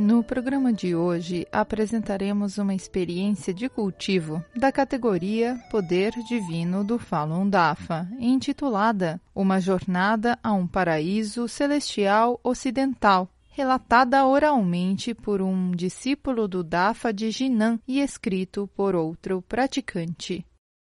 No programa de hoje apresentaremos uma experiência de cultivo da categoria Poder Divino do Falun Dafa, intitulada Uma Jornada a um Paraíso Celestial Ocidental, relatada oralmente por um discípulo do Dafa de Jinan e escrito por outro praticante.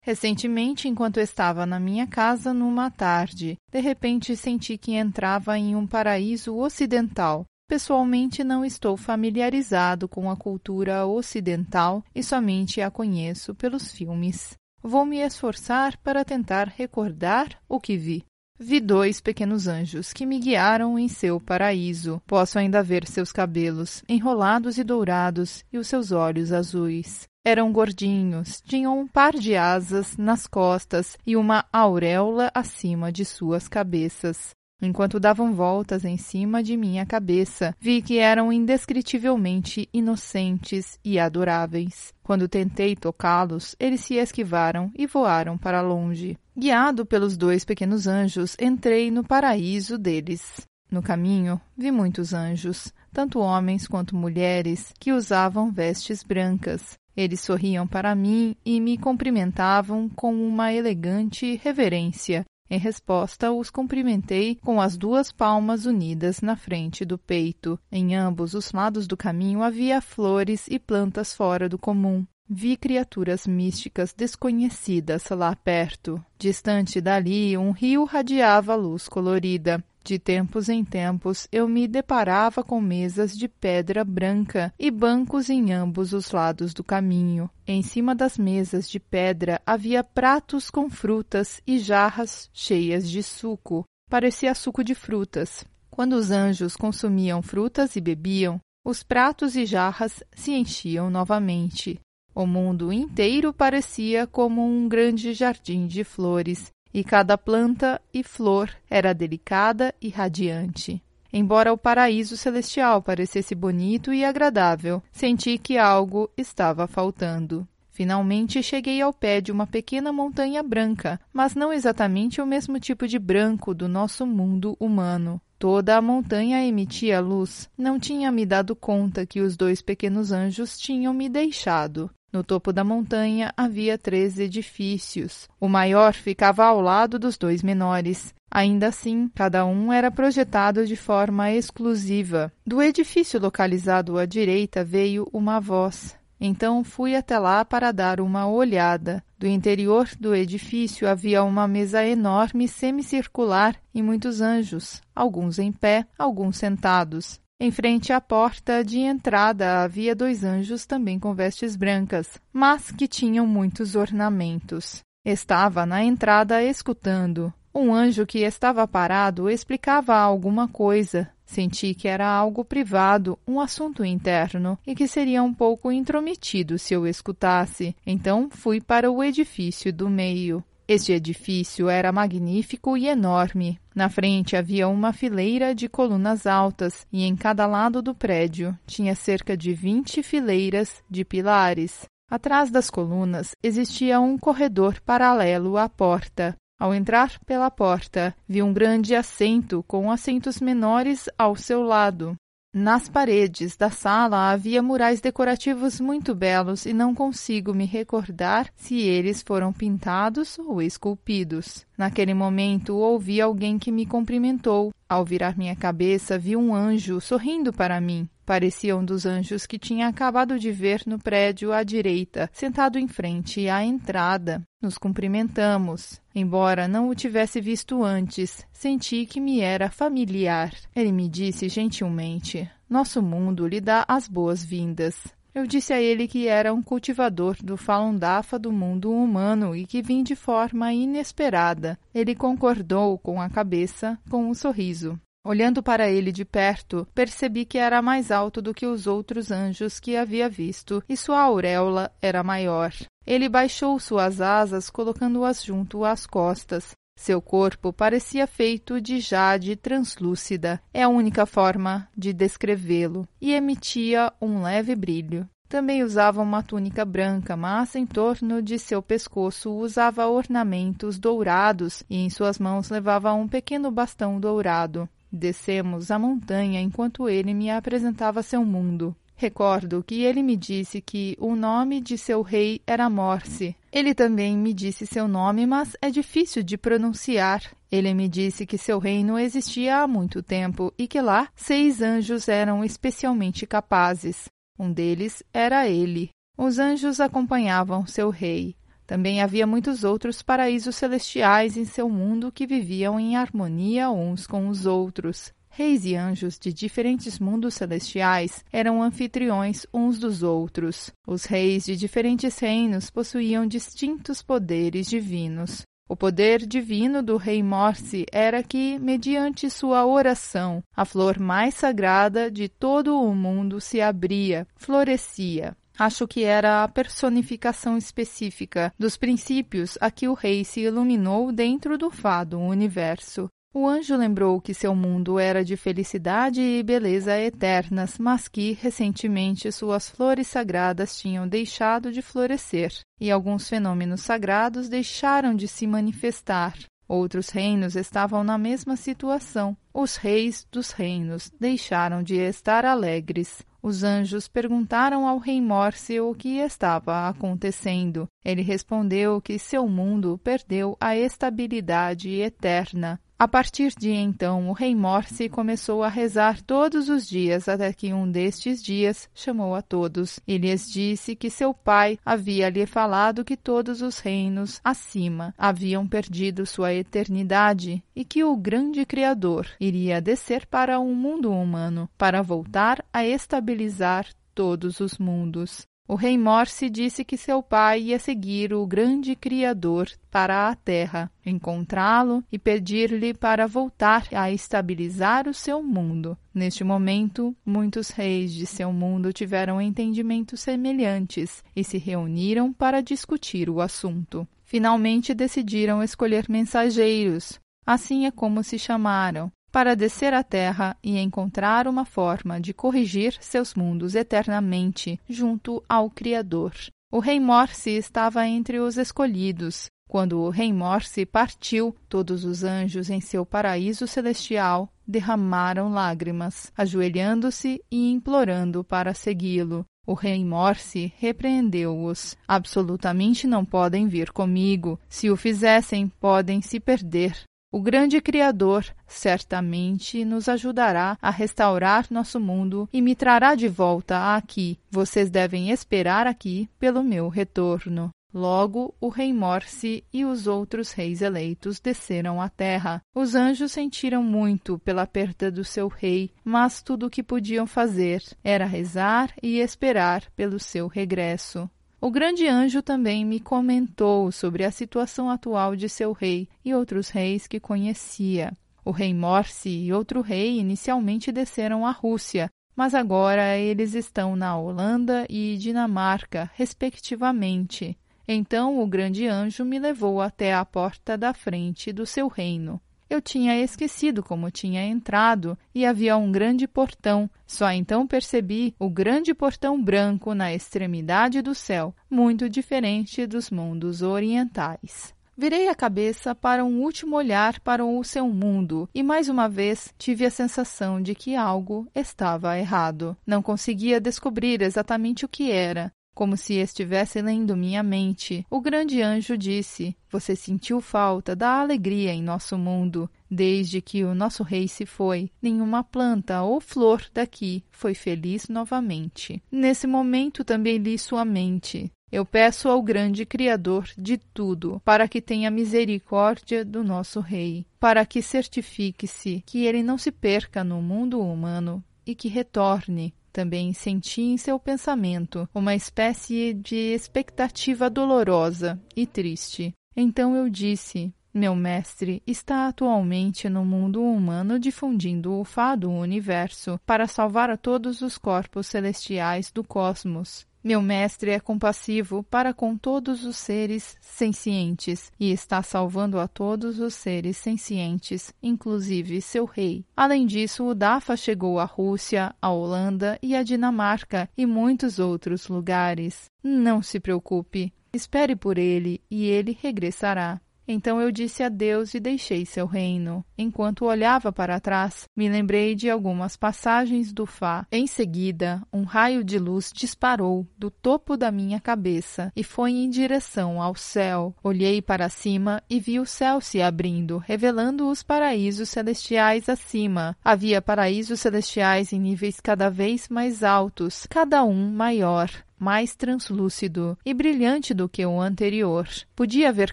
Recentemente, enquanto estava na minha casa numa tarde, de repente senti que entrava em um paraíso ocidental, Pessoalmente, não estou familiarizado com a cultura ocidental e somente a conheço pelos filmes. Vou me esforçar para tentar recordar o que vi. Vi dois pequenos anjos que me guiaram em seu paraíso. Posso ainda ver seus cabelos, enrolados e dourados, e os seus olhos azuis. Eram gordinhos, tinham um par de asas nas costas e uma auréola acima de suas cabeças enquanto davam voltas em cima de minha cabeça. Vi que eram indescritivelmente inocentes e adoráveis. Quando tentei tocá-los, eles se esquivaram e voaram para longe. Guiado pelos dois pequenos anjos, entrei no paraíso deles. No caminho, vi muitos anjos, tanto homens quanto mulheres, que usavam vestes brancas. Eles sorriam para mim e me cumprimentavam com uma elegante reverência, em resposta, os cumprimentei com as duas palmas unidas na frente do peito. Em ambos os lados do caminho havia flores e plantas fora do comum. Vi criaturas místicas desconhecidas lá perto. Distante dali, um rio radiava luz colorida. De tempos em tempos eu me deparava com mesas de pedra branca e bancos em ambos os lados do caminho. Em cima das mesas de pedra havia pratos com frutas e jarras cheias de suco. Parecia suco de frutas. Quando os anjos consumiam frutas e bebiam, os pratos e jarras se enchiam novamente. O mundo inteiro parecia como um grande jardim de flores, e cada planta e flor era delicada e radiante. Embora o paraíso celestial parecesse bonito e agradável, senti que algo estava faltando. Finalmente cheguei ao pé de uma pequena montanha branca, mas não exatamente o mesmo tipo de branco do nosso mundo humano. Toda a montanha emitia luz. Não tinha me dado conta que os dois pequenos anjos tinham me deixado. No topo da montanha havia três edifícios. O maior ficava ao lado dos dois menores. Ainda assim, cada um era projetado de forma exclusiva. Do edifício localizado à direita veio uma voz. Então fui até lá para dar uma olhada. Do interior do edifício havia uma mesa enorme semicircular e muitos anjos, alguns em pé, alguns sentados. Em frente à porta de entrada havia dois anjos também com vestes brancas, mas que tinham muitos ornamentos. Estava na entrada escutando. Um anjo que estava parado explicava alguma coisa. Senti que era algo privado, um assunto interno, e que seria um pouco intrometido se eu escutasse. Então fui para o edifício do meio. Este edifício era magnífico e enorme. Na frente havia uma fileira de colunas altas e em cada lado do prédio tinha cerca de 20 fileiras de pilares. Atrás das colunas existia um corredor paralelo à porta. Ao entrar pela porta, vi um grande assento com assentos menores ao seu lado. Nas paredes da sala havia murais decorativos muito belos e não consigo me recordar se eles foram pintados ou esculpidos. Naquele momento ouvi alguém que me cumprimentou. Ao virar minha cabeça, vi um anjo sorrindo para mim. Parecia um dos anjos que tinha acabado de ver no prédio à direita, sentado em frente à entrada. Nos cumprimentamos. Embora não o tivesse visto antes, senti que me era familiar. Ele me disse gentilmente: Nosso mundo lhe dá as boas-vindas. Eu disse a ele que era um cultivador do Falun Dafa do mundo humano e que vim de forma inesperada. Ele concordou com a cabeça, com um sorriso. Olhando para ele de perto, percebi que era mais alto do que os outros anjos que havia visto, e sua auréola era maior. Ele baixou suas asas, colocando-as junto às costas. Seu corpo parecia feito de jade translúcida, é a única forma de descrevê-lo, e emitia um leve brilho. Também usava uma túnica branca, mas em torno de seu pescoço usava ornamentos dourados e em suas mãos levava um pequeno bastão dourado. Descemos a montanha enquanto ele me apresentava seu mundo. Recordo que ele me disse que o nome de seu rei era Morse. Ele também me disse seu nome, mas é difícil de pronunciar. Ele me disse que seu reino existia há muito tempo e que lá seis anjos eram especialmente capazes. Um deles era ele. Os anjos acompanhavam seu rei. Também havia muitos outros paraísos celestiais em seu mundo que viviam em harmonia uns com os outros. Reis e anjos de diferentes mundos celestiais eram anfitriões uns dos outros. Os reis de diferentes reinos possuíam distintos poderes divinos. O poder divino do rei Morse era que, mediante sua oração, a flor mais sagrada de todo o mundo se abria, florescia. Acho que era a personificação específica dos princípios a que o rei se iluminou dentro do fado universo. O anjo lembrou que seu mundo era de felicidade e beleza eternas, mas que, recentemente, suas flores sagradas tinham deixado de florescer, e alguns fenômenos sagrados deixaram de se manifestar. Outros reinos estavam na mesma situação. Os reis dos reinos deixaram de estar alegres. Os anjos perguntaram ao rei Morse o que estava acontecendo. Ele respondeu que seu mundo perdeu a estabilidade eterna. A partir de então, o rei Morse começou a rezar todos os dias, até que um destes dias chamou a todos e lhes disse que seu pai havia lhe falado que todos os reinos acima haviam perdido sua eternidade e que o grande Criador iria descer para o um mundo humano para voltar a estabilizar todos os mundos. O rei Morse disse que seu pai ia seguir o grande Criador para a terra, encontrá-lo e pedir-lhe para voltar a estabilizar o seu mundo. Neste momento, muitos reis de seu mundo tiveram entendimentos semelhantes e se reuniram para discutir o assunto. Finalmente decidiram escolher mensageiros. Assim é como se chamaram para descer à Terra e encontrar uma forma de corrigir seus mundos eternamente junto ao Criador. O rei Morse estava entre os escolhidos. Quando o rei Morse partiu, todos os anjos em seu paraíso celestial derramaram lágrimas, ajoelhando-se e implorando para segui-lo. O rei Morse repreendeu-os. Absolutamente não podem vir comigo. Se o fizessem, podem se perder. O grande Criador certamente nos ajudará a restaurar nosso mundo e me trará de volta aqui. Vocês devem esperar aqui pelo meu retorno. Logo, o rei Morse e os outros reis eleitos desceram à terra. Os anjos sentiram muito pela perda do seu rei, mas tudo o que podiam fazer era rezar e esperar pelo seu regresso. O grande anjo também me comentou sobre a situação atual de seu rei e outros reis que conhecia. O rei Morse e outro rei inicialmente desceram à Rússia, mas agora eles estão na Holanda e Dinamarca, respectivamente. Então o grande anjo me levou até a porta da frente do seu reino. Eu tinha esquecido como tinha entrado e havia um grande portão. Só então percebi o grande portão branco na extremidade do céu, muito diferente dos mundos orientais. Virei a cabeça para um último olhar para o seu mundo e mais uma vez tive a sensação de que algo estava errado. Não conseguia descobrir exatamente o que era, como se estivesse lendo minha mente, o grande anjo disse: Você sentiu falta da alegria em nosso mundo. Desde que o nosso rei se foi, nenhuma planta ou flor daqui foi feliz novamente. Nesse momento também li sua mente. Eu peço ao grande Criador de tudo para que tenha misericórdia do nosso Rei, para que certifique-se que ele não se perca no mundo humano e que retorne também senti em seu pensamento uma espécie de expectativa dolorosa e triste. Então eu disse: Meu mestre está atualmente no mundo humano difundindo o Fá do universo para salvar a todos os corpos celestiais do cosmos. Meu mestre é compassivo para com todos os seres sencientes e está salvando a todos os seres sencientes, inclusive seu rei. Além disso, o Dafa chegou à Rússia, à Holanda e à Dinamarca e muitos outros lugares. Não se preocupe, espere por ele e ele regressará. Então eu disse adeus e deixei seu reino. Enquanto olhava para trás, me lembrei de algumas passagens do Fá. Em seguida, um raio de luz disparou do topo da minha cabeça e foi em direção ao céu. Olhei para cima e vi o céu se abrindo, revelando os paraísos celestiais acima. Havia paraísos celestiais em níveis cada vez mais altos, cada um maior mais translúcido e brilhante do que o anterior. Podia ver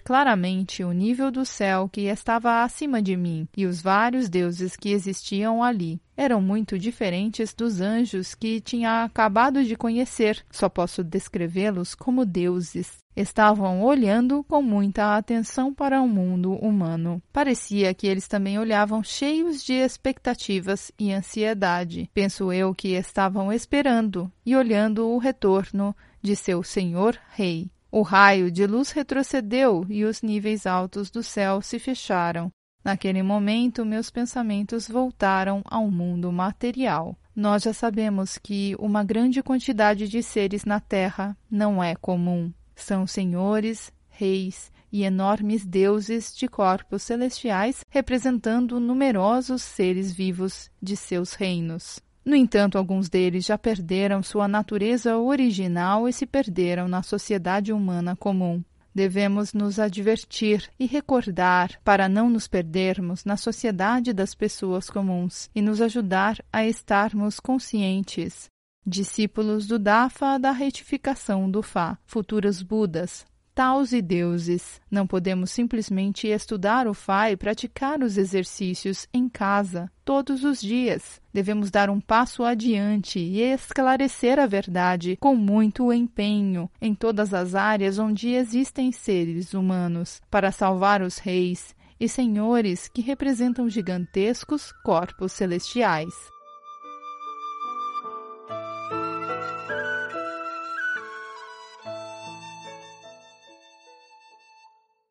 claramente o nível do céu que estava acima de mim e os vários deuses que existiam ali eram muito diferentes dos anjos que tinha acabado de conhecer. Só posso descrevê-los como deuses. Estavam olhando com muita atenção para o mundo humano. Parecia que eles também olhavam cheios de expectativas e ansiedade. Penso eu que estavam esperando e olhando o retorno de seu senhor rei. O raio de luz retrocedeu e os níveis altos do céu se fecharam. Naquele momento, meus pensamentos voltaram ao mundo material. Nós já sabemos que uma grande quantidade de seres na Terra não é comum. São senhores, reis e enormes deuses de corpos celestiais representando numerosos seres vivos de seus reinos. No entanto, alguns deles já perderam sua natureza original e se perderam na sociedade humana comum. Devemos nos advertir e recordar para não nos perdermos na sociedade das pessoas comuns e nos ajudar a estarmos conscientes. Discípulos do Dafa da retificação do Fá, futuros Budas, taus e deuses. Não podemos simplesmente estudar o Fá e praticar os exercícios em casa todos os dias. Devemos dar um passo adiante e esclarecer a verdade com muito empenho em todas as áreas onde existem seres humanos, para salvar os reis e senhores que representam gigantescos corpos celestiais.